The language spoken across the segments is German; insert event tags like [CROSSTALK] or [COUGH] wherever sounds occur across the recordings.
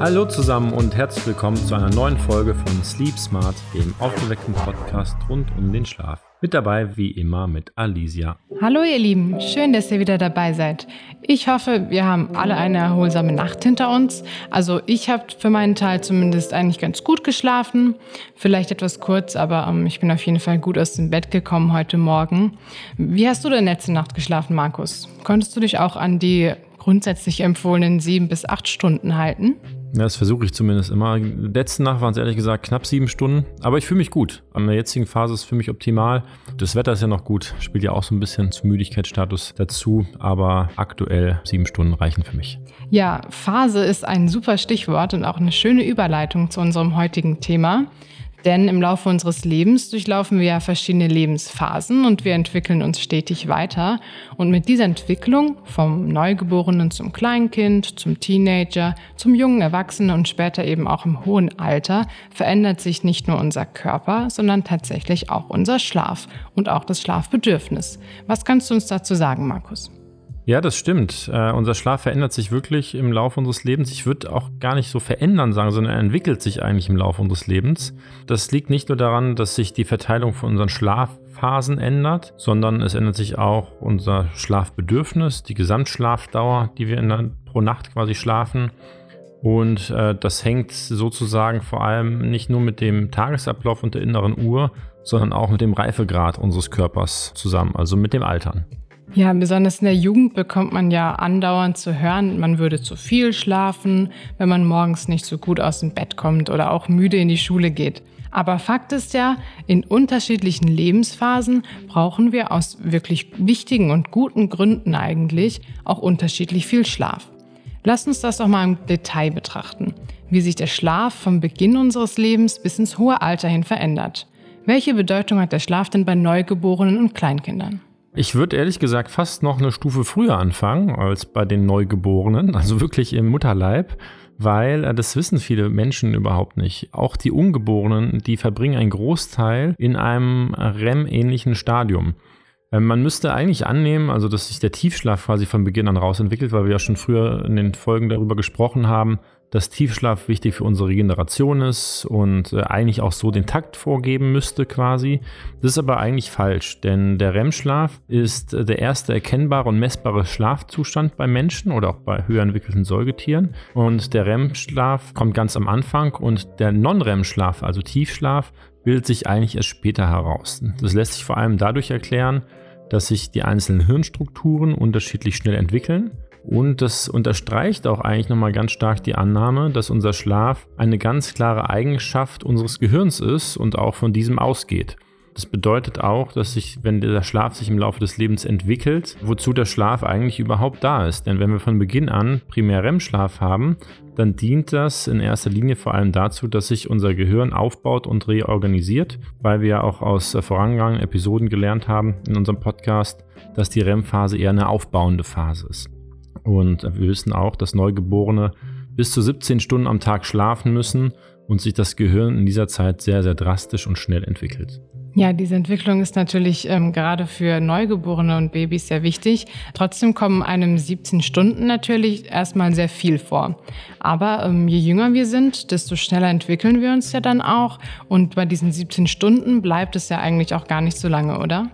Hallo zusammen und herzlich willkommen zu einer neuen Folge von Sleep Smart, dem aufgeweckten Podcast rund um den Schlaf. Mit dabei wie immer mit Alicia. Hallo ihr Lieben, schön, dass ihr wieder dabei seid. Ich hoffe, wir haben alle eine erholsame Nacht hinter uns. Also ich habe für meinen Teil zumindest eigentlich ganz gut geschlafen. Vielleicht etwas kurz, aber ähm, ich bin auf jeden Fall gut aus dem Bett gekommen heute Morgen. Wie hast du denn letzte Nacht geschlafen, Markus? Konntest du dich auch an die grundsätzlich empfohlenen sieben bis acht Stunden halten? Ja, das versuche ich zumindest immer. Letzte Nacht waren es ehrlich gesagt knapp sieben Stunden, aber ich fühle mich gut. An der jetzigen Phase ist es für mich optimal. Das Wetter ist ja noch gut, spielt ja auch so ein bisschen zum Müdigkeitsstatus dazu, aber aktuell sieben Stunden reichen für mich. Ja, Phase ist ein super Stichwort und auch eine schöne Überleitung zu unserem heutigen Thema. Denn im Laufe unseres Lebens durchlaufen wir ja verschiedene Lebensphasen und wir entwickeln uns stetig weiter. Und mit dieser Entwicklung vom Neugeborenen zum Kleinkind, zum Teenager, zum jungen Erwachsenen und später eben auch im hohen Alter verändert sich nicht nur unser Körper, sondern tatsächlich auch unser Schlaf und auch das Schlafbedürfnis. Was kannst du uns dazu sagen, Markus? Ja, das stimmt. Äh, unser Schlaf verändert sich wirklich im Laufe unseres Lebens. Ich würde auch gar nicht so verändern sagen, sondern er entwickelt sich eigentlich im Laufe unseres Lebens. Das liegt nicht nur daran, dass sich die Verteilung von unseren Schlafphasen ändert, sondern es ändert sich auch unser Schlafbedürfnis, die Gesamtschlafdauer, die wir der, pro Nacht quasi schlafen. Und äh, das hängt sozusagen vor allem nicht nur mit dem Tagesablauf und der inneren Uhr, sondern auch mit dem Reifegrad unseres Körpers zusammen, also mit dem Altern. Ja, besonders in der Jugend bekommt man ja andauernd zu hören, man würde zu viel schlafen, wenn man morgens nicht so gut aus dem Bett kommt oder auch müde in die Schule geht. Aber Fakt ist ja, in unterschiedlichen Lebensphasen brauchen wir aus wirklich wichtigen und guten Gründen eigentlich auch unterschiedlich viel Schlaf. Lass uns das doch mal im Detail betrachten, wie sich der Schlaf vom Beginn unseres Lebens bis ins hohe Alter hin verändert. Welche Bedeutung hat der Schlaf denn bei Neugeborenen und Kleinkindern? Ich würde ehrlich gesagt fast noch eine Stufe früher anfangen als bei den Neugeborenen, [LAUGHS] also wirklich im Mutterleib, weil äh, das wissen viele Menschen überhaupt nicht. Auch die Ungeborenen, die verbringen einen Großteil in einem REM-ähnlichen Stadium. Ähm, man müsste eigentlich annehmen, also dass sich der Tiefschlaf quasi von Beginn an rausentwickelt, weil wir ja schon früher in den Folgen darüber gesprochen haben, dass Tiefschlaf wichtig für unsere Regeneration ist und äh, eigentlich auch so den Takt vorgeben müsste quasi. Das ist aber eigentlich falsch, denn der REM-Schlaf ist äh, der erste erkennbare und messbare Schlafzustand bei Menschen oder auch bei höher entwickelten Säugetieren. Und der REM-Schlaf kommt ganz am Anfang und der Non-REM-Schlaf, also Tiefschlaf, bildet sich eigentlich erst später heraus. Das lässt sich vor allem dadurch erklären, dass sich die einzelnen Hirnstrukturen unterschiedlich schnell entwickeln und das unterstreicht auch eigentlich nochmal ganz stark die Annahme, dass unser Schlaf eine ganz klare Eigenschaft unseres Gehirns ist und auch von diesem ausgeht. Das bedeutet auch, dass sich, wenn der Schlaf sich im Laufe des Lebens entwickelt, wozu der Schlaf eigentlich überhaupt da ist. Denn wenn wir von Beginn an primär REM-Schlaf haben, dann dient das in erster Linie vor allem dazu, dass sich unser Gehirn aufbaut und reorganisiert, weil wir ja auch aus vorangegangenen Episoden gelernt haben in unserem Podcast, dass die REM-Phase eher eine aufbauende Phase ist. Und wir wissen auch, dass Neugeborene bis zu 17 Stunden am Tag schlafen müssen und sich das Gehirn in dieser Zeit sehr, sehr drastisch und schnell entwickelt. Ja, diese Entwicklung ist natürlich ähm, gerade für Neugeborene und Babys sehr wichtig. Trotzdem kommen einem 17 Stunden natürlich erstmal sehr viel vor. Aber ähm, je jünger wir sind, desto schneller entwickeln wir uns ja dann auch. Und bei diesen 17 Stunden bleibt es ja eigentlich auch gar nicht so lange, oder?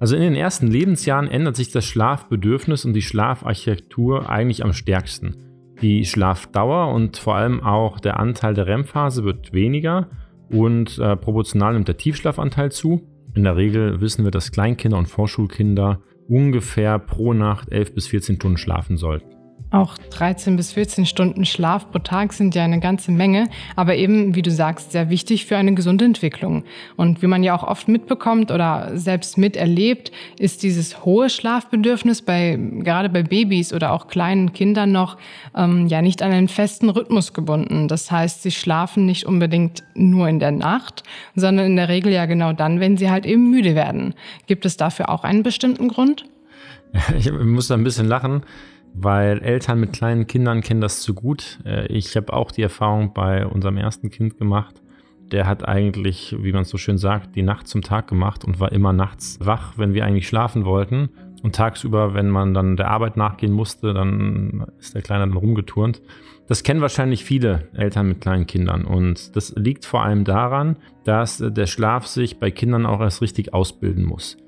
Also in den ersten Lebensjahren ändert sich das Schlafbedürfnis und die Schlafarchitektur eigentlich am stärksten. Die Schlafdauer und vor allem auch der Anteil der REM-Phase wird weniger und äh, proportional nimmt der Tiefschlafanteil zu. In der Regel wissen wir, dass Kleinkinder und Vorschulkinder ungefähr pro Nacht 11 bis 14 Stunden schlafen sollten. Auch 13 bis 14 Stunden Schlaf pro Tag sind ja eine ganze Menge, aber eben, wie du sagst, sehr wichtig für eine gesunde Entwicklung. Und wie man ja auch oft mitbekommt oder selbst miterlebt, ist dieses hohe Schlafbedürfnis bei, gerade bei Babys oder auch kleinen Kindern noch, ähm, ja nicht an einen festen Rhythmus gebunden. Das heißt, sie schlafen nicht unbedingt nur in der Nacht, sondern in der Regel ja genau dann, wenn sie halt eben müde werden. Gibt es dafür auch einen bestimmten Grund? [LAUGHS] Ich muss da ein bisschen lachen weil Eltern mit kleinen Kindern kennen das zu gut. Äh, ich habe auch die Erfahrung bei unserem ersten Kind gemacht, der hat eigentlich, wie man so schön sagt, die Nacht zum Tag gemacht und war immer nachts wach, wenn wir eigentlich schlafen wollten. Und tagsüber, wenn man dann der Arbeit nachgehen musste, dann ist der Kleine dann rumgeturnt. Das kennen wahrscheinlich viele Eltern mit kleinen Kindern. Und das liegt vor allem daran, dass der Schlaf sich bei Kindern auch erst richtig ausbilden muss.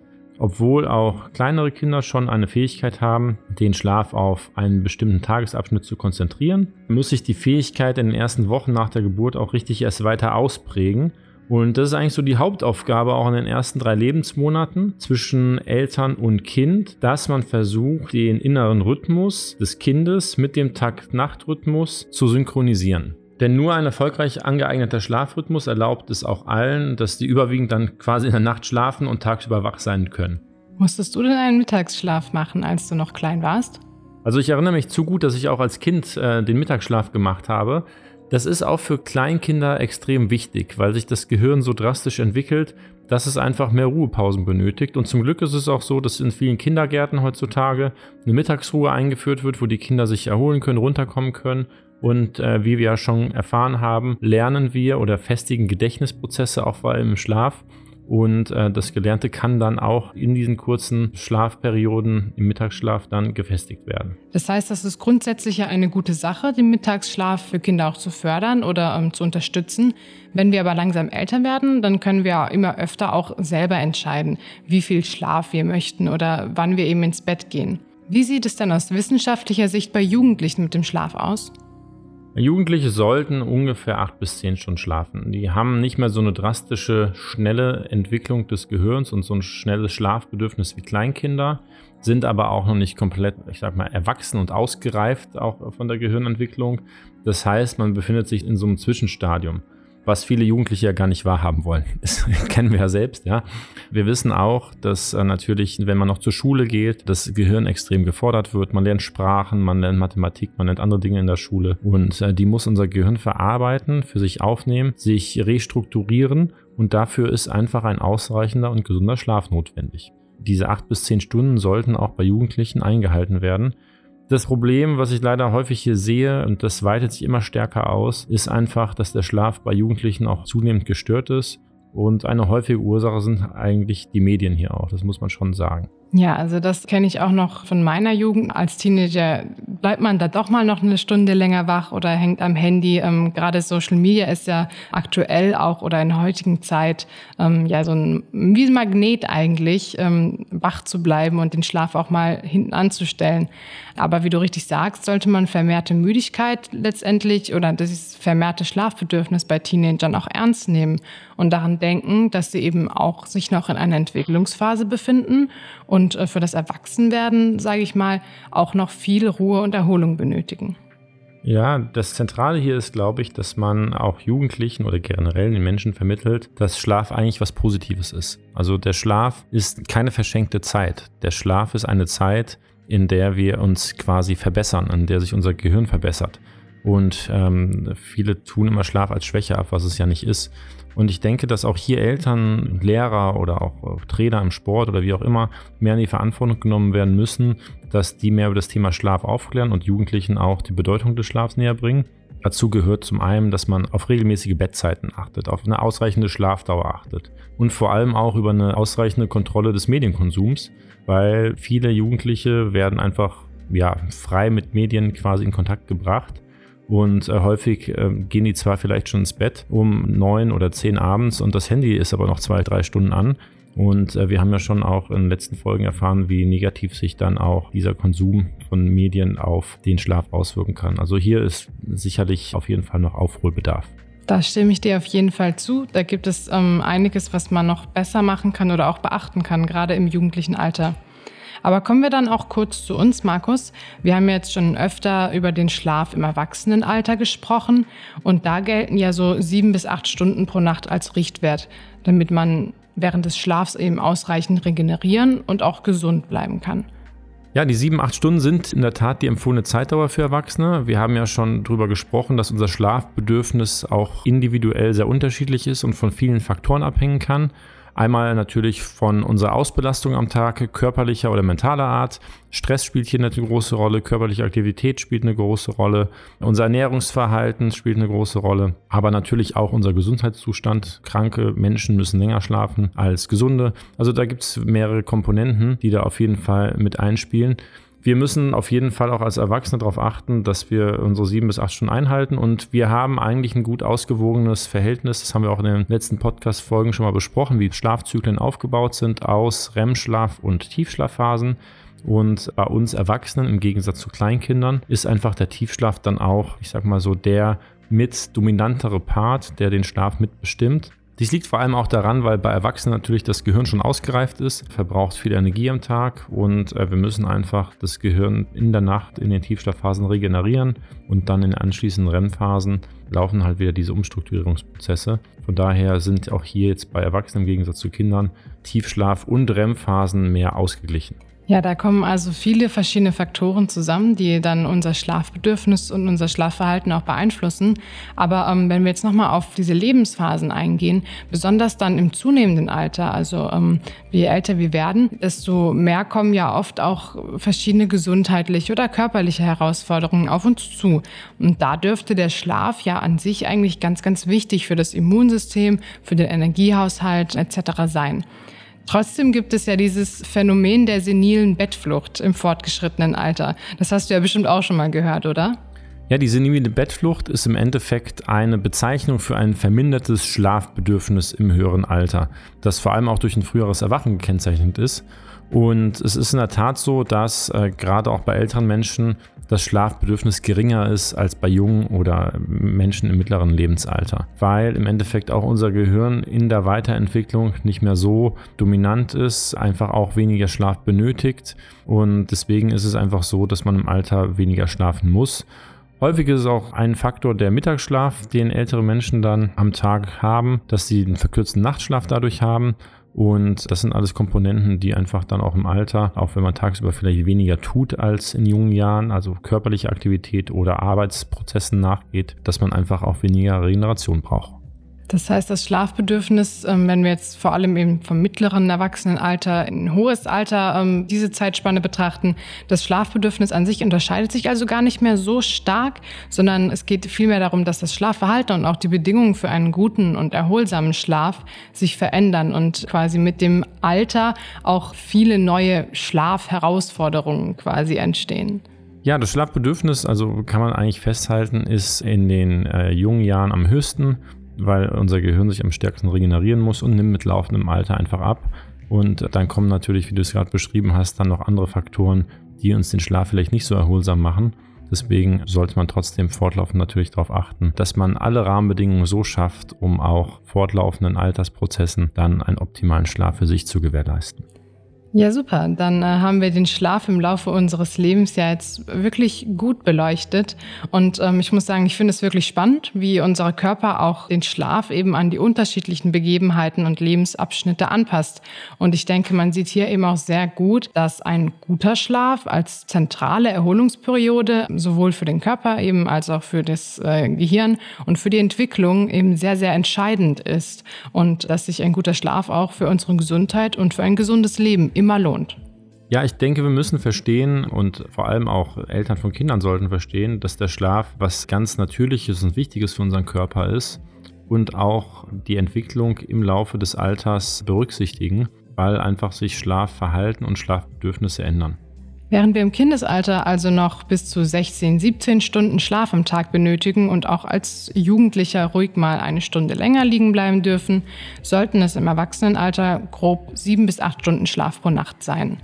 Obwohl auch kleinere Kinder schon eine Fähigkeit haben, den Schlaf auf einen bestimmten Tagesabschnitt zu konzentrieren, muss sich die Fähigkeit in den ersten Wochen nach der Geburt auch richtig erst weiter ausprägen. Und das ist eigentlich so die Hauptaufgabe auch in den ersten drei Lebensmonaten zwischen Eltern und Kind, dass man versucht, den inneren Rhythmus des Kindes mit dem Takt-Nacht-Rhythmus zu synchronisieren. Denn nur ein erfolgreich angeeigneter Schlafrhythmus erlaubt es auch allen, dass die überwiegend dann quasi in der Nacht schlafen und tagsüber wach sein können. Musstest du denn einen Mittagsschlaf machen, als du noch klein warst? Also ich erinnere mich zu gut, dass ich auch als Kind äh, den Mittagsschlaf gemacht habe. Das ist auch für Kleinkinder extrem wichtig, weil sich das Gehirn so drastisch entwickelt, dass es einfach mehr Ruhepausen benötigt. Und zum Glück ist es auch so, dass in vielen Kindergärten heutzutage eine Mittagsruhe eingeführt wird, wo die Kinder sich erholen können, runterkommen können und äh, wie wir ja schon erfahren haben, lernen wir oder festigen Gedächtnisprozesse auch vor allem im Schlaf. Und äh, das Gelernte kann dann auch in diesen kurzen Schlafperioden im Mittagsschlaf dann gefestigt werden. Das heißt, das ist grundsätzlich ja eine gute Sache, den Mittagsschlaf für Kinder auch zu fördern oder ähm, zu unterstützen. Wenn wir aber langsam älter werden, dann können wir immer öfter auch selber entscheiden, wie viel Schlaf wir möchten oder wann wir eben ins Bett gehen. Wie sieht es dann aus wissenschaftlicher Sicht bei Jugendlichen mit dem Schlaf aus? Jugendliche sollten ungefähr acht bis zehn Stunden schlafen. Die haben nicht mehr so eine drastische, schnelle Entwicklung des Gehirns und so ein schnelles Schlafbedürfnis wie Kleinkinder, sind aber auch noch nicht komplett, ich sag mal, erwachsen und ausgereift, auch von der Gehirnentwicklung. Das heißt, man befindet sich in so einem Zwischenstadium was viele Jugendliche ja gar nicht wahrhaben wollen. [LAUGHS] Das kennen wir ja selbst, ja. Wir wissen auch, dass äh, natürlich, wenn man noch zur Schule geht, das Gehirn extrem gefordert wird. Man lernt Sprachen, man lernt Mathematik, man lernt andere Dinge in der Schule. Und äh, die muss unser Gehirn verarbeiten, für sich aufnehmen, sich restrukturieren. Und dafür ist einfach ein ausreichender und gesunder Schlaf notwendig. Diese acht bis zehn Stunden sollten auch bei Jugendlichen eingehalten werden. Das Problem, was ich leider häufig hier sehe, und das weitet sich immer stärker aus, ist einfach, dass der Schlaf bei Jugendlichen auch zunehmend gestört ist. Und eine häufige Ursache sind eigentlich die Medien hier auch, das muss man schon sagen. Ja, also das kenne ich auch noch von meiner Jugend. Als Teenager bleibt man da doch mal noch eine Stunde länger wach oder hängt am Handy. Ähm, Gerade Social Media ist ja aktuell auch oder in heutigen Zeit ähm, ja so ein wie ein Magnet eigentlich, ähm, wach zu bleiben und den Schlaf auch mal hinten anzustellen. Aber wie du richtig sagst, sollte man vermehrte Müdigkeit letztendlich oder das vermehrte Schlafbedürfnis bei Teenagern auch ernst nehmen und daran denken, dass sie eben auch sich noch in einer Entwicklungsphase befinden und äh, für das Erwachsenwerden, sage ich mal, auch noch viel Ruhe und Erholung benötigen. Ja, das Zentrale hier ist, glaube ich, dass man auch Jugendlichen oder generell den Menschen vermittelt, dass Schlaf eigentlich was Positives ist. Also der Schlaf ist keine verschenkte Zeit. Der Schlaf ist eine Zeit, in der wir uns quasi verbessern, in der sich unser Gehirn verbessert. Und ähm, viele tun immer Schlaf als Schwäche ab, was es ja nicht ist. Und ich denke, dass auch hier Eltern, Lehrer oder auch Trainer im Sport oder wie auch immer mehr in die Verantwortung genommen werden müssen, dass die mehr über das Thema Schlaf aufklären und Jugendlichen auch die Bedeutung des Schlafs näher bringen. Dazu gehört zum einen, dass man auf regelmäßige Bettzeiten achtet, auf eine ausreichende Schlafdauer achtet und vor allem auch über eine ausreichende Kontrolle des Medienkonsums, weil viele Jugendliche werden einfach ja, frei mit Medien quasi in Kontakt gebracht und äh, häufig äh, gehen die zwar vielleicht schon ins Bett um neun oder zehn abends und das Handy ist aber noch zwei, drei Stunden an. Und äh, wir haben ja schon auch in den letzten Folgen erfahren, wie negativ sich dann auch dieser Konsum von Medien auf den Schlaf auswirken kann. Also hier ist sicherlich auf jeden Fall noch Aufholbedarf. Da stimme ich dir auf jeden Fall zu. Da gibt es ähm, einiges, was man noch besser machen kann oder auch beachten kann, gerade im jugendlichen Alter. Aber kommen wir dann auch kurz zu uns, Markus. Wir haben jetzt schon öfter über den Schlaf im Erwachsenenalter gesprochen und da gelten ja so sieben bis acht Stunden pro Nacht als Richtwert, damit man während des Schlafs eben ausreichend regenerieren und auch gesund bleiben kann. Ja, die sieben, acht Stunden sind in der Tat die empfohlene Zeitdauer für Erwachsene. Wir haben ja schon darüber gesprochen, dass unser Schlafbedürfnis auch individuell sehr unterschiedlich ist und von vielen Faktoren abhängen kann. Einmal natürlich von unserer Ausbelastung am Tag, körperlicher oder mentaler Art. Stress spielt hier eine große Rolle, körperliche Aktivität spielt eine große Rolle, unser Ernährungsverhalten spielt eine große Rolle, aber natürlich auch unser Gesundheitszustand. Kranke Menschen müssen länger schlafen als gesunde. Also da gibt es mehrere Komponenten, die da auf jeden Fall mit einspielen. Wir müssen auf jeden Fall auch als Erwachsene darauf achten, dass wir unsere sieben bis acht Stunden einhalten und wir haben eigentlich ein gut ausgewogenes Verhältnis. Das haben wir auch in den letzten Podcast-Folgen schon mal besprochen, wie Schlafzyklen aufgebaut sind aus REM-Schlaf und Tiefschlafphasen. Und bei uns Erwachsenen im Gegensatz zu Kleinkindern ist einfach der Tiefschlaf dann auch, ich sag mal so, der mit dominantere Part, der den Schlaf mitbestimmt. Dies liegt vor allem auch daran, weil bei Erwachsenen natürlich das Gehirn schon ausgereift ist, verbraucht viel Energie am Tag und äh, wir müssen einfach das Gehirn in der Nacht in den Tiefschlafphasen regenerieren und dann in den anschließenden REM-Phasen laufen halt wieder diese Umstrukturierungsprozesse. Von daher sind auch hier jetzt bei Erwachsenen im Gegensatz zu Kindern Tiefschlaf- und REM-Phasen mehr ausgeglichen. Ja, da kommen also viele verschiedene Faktoren zusammen, die dann unser Schlafbedürfnis und unser Schlafverhalten auch beeinflussen. Aber ähm, wenn wir jetzt nochmal auf diese Lebensphasen eingehen, besonders dann im zunehmenden Alter, also ähm, je älter wir werden, desto mehr kommen ja oft auch verschiedene gesundheitliche oder körperliche Herausforderungen auf uns zu. Und da dürfte der Schlaf ja an sich eigentlich ganz, ganz wichtig für das Immunsystem, für den Energiehaushalt etc. sein. Trotzdem gibt es ja dieses Phänomen der senilen Bettflucht im fortgeschrittenen Alter. Das hast du ja bestimmt auch schon mal gehört, oder? Ja, die senile Bettflucht ist im Endeffekt eine Bezeichnung für ein vermindertes Schlafbedürfnis im höheren Alter, das vor allem auch durch ein früheres Erwachen gekennzeichnet ist. Und es ist in der Tat so, dass äh, gerade auch bei älteren Menschen das Schlafbedürfnis geringer ist als bei jungen oder Menschen im mittleren Lebensalter, weil im Endeffekt auch unser Gehirn in der Weiterentwicklung nicht mehr so dominant ist, einfach auch weniger Schlaf benötigt. Und deswegen ist es einfach so, dass man im Alter weniger schlafen muss. Häufig ist es auch ein Faktor der Mittagsschlaf, den ältere Menschen dann am Tag haben, dass sie einen verkürzten Nachtschlaf dadurch haben und das sind alles Komponenten, die einfach dann auch im Alter, auch wenn man tagsüber vielleicht weniger tut als in jungen Jahren, also körperliche Aktivität oder Arbeitsprozessen nachgeht, dass man einfach auch weniger Regeneration braucht. Das heißt, das Schlafbedürfnis, ähm, wenn wir jetzt vor allem eben vom mittleren Erwachsenenalter in hohes Alter ähm, diese Zeitspanne betrachten, das Schlafbedürfnis an sich unterscheidet sich also gar nicht mehr so stark, sondern es geht vielmehr darum, dass das Schlafverhalten und auch die Bedingungen für einen guten und erholsamen Schlaf sich verändern und quasi mit dem Alter auch viele neue Schlafherausforderungen quasi entstehen. Ja, das Schlafbedürfnis, also kann man eigentlich festhalten, ist in den äh, jungen Jahren am höchsten weil unser Gehirn sich am stärksten regenerieren muss und nimmt mit laufendem Alter einfach ab. Und dann kommen natürlich, wie du es gerade beschrieben hast, dann noch andere Faktoren, die uns den Schlaf vielleicht nicht so erholsam machen. Deswegen sollte man trotzdem fortlaufend natürlich darauf achten, dass man alle Rahmenbedingungen so schafft, um auch fortlaufenden Altersprozessen dann einen optimalen Schlaf für sich zu gewährleisten. Ja, super. Dann äh, haben wir den Schlaf im Laufe unseres Lebens ja jetzt wirklich gut beleuchtet. Und ähm, ich muss sagen, ich finde es wirklich spannend, wie unser Körper auch den Schlaf eben an die unterschiedlichen Begebenheiten und Lebensabschnitte anpasst. Und ich denke, man sieht hier eben auch sehr gut, dass ein guter Schlaf als zentrale Erholungsperiode sowohl für den Körper eben als auch für das äh, Gehirn und für die Entwicklung eben sehr, sehr entscheidend ist. Und dass sich ein guter Schlaf auch für unsere Gesundheit und für ein gesundes Leben immer lohnt. Ja, ich denke, wir müssen verstehen und vor allem auch Eltern von Kindern sollten verstehen, dass der Schlaf was ganz Natürliches und Wichtiges für unseren Körper ist und auch die Entwicklung im Laufe des Alters berücksichtigen, weil einfach sich Schlafverhalten und Schlafbedürfnisse ändern. Während wir im Kindesalter also noch bis zu 16, 17 Stunden Schlaf am Tag benötigen und auch als Jugendlicher ruhig mal eine Stunde länger liegen bleiben dürfen, sollten es im Erwachsenenalter grob sieben bis acht Stunden Schlaf pro Nacht sein.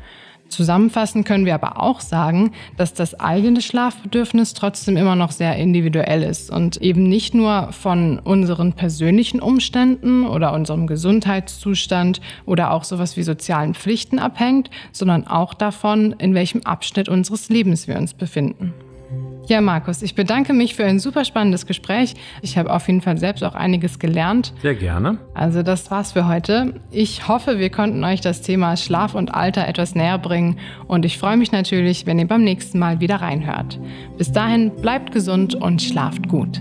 Zusammenfassend können wir aber auch sagen, dass das eigene Schlafbedürfnis trotzdem immer noch sehr individuell ist und eben nicht nur von unseren persönlichen Umständen oder unserem Gesundheitszustand oder auch sowas wie sozialen Pflichten abhängt, sondern auch davon, in welchem Abschnitt unseres Lebens wir uns befinden. Ja, Markus, ich bedanke mich für ein super spannendes Gespräch. Ich habe auf jeden Fall selbst auch einiges gelernt. Sehr gerne. Also das war's für heute. Ich hoffe, wir konnten euch das Thema Schlaf und Alter etwas näher bringen und ich freue mich natürlich, wenn ihr beim nächsten Mal wieder reinhört. Bis dahin bleibt gesund und schlaft gut.